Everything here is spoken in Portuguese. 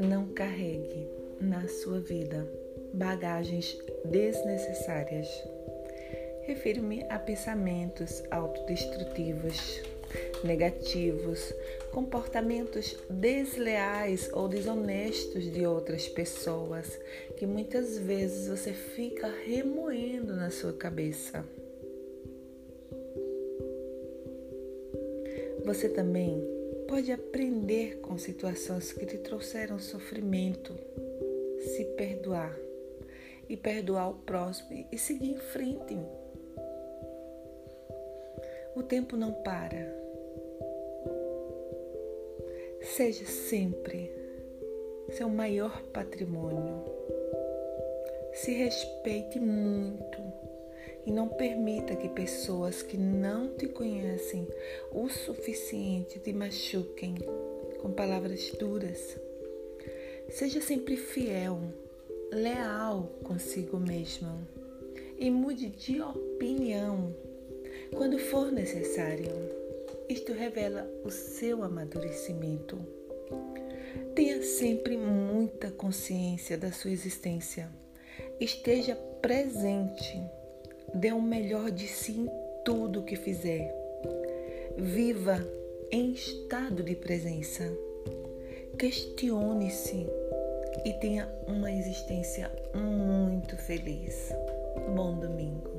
Não carregue na sua vida bagagens desnecessárias. Refiro-me a pensamentos autodestrutivos, negativos, comportamentos desleais ou desonestos de outras pessoas que muitas vezes você fica remoendo na sua cabeça. Você também pode aprender com situações que te trouxeram sofrimento, se perdoar e perdoar o próximo e seguir em frente. O tempo não para. Seja sempre seu maior patrimônio. Se respeite muito e não permita que pessoas que não te conhecem o suficiente te machuquem com palavras duras. Seja sempre fiel, leal consigo mesmo e mude de opinião quando for necessário. Isto revela o seu amadurecimento. Tenha sempre muita consciência da sua existência. Esteja presente Dê o melhor de si em tudo o que fizer. Viva em estado de presença. Questione-se e tenha uma existência muito feliz. Bom domingo.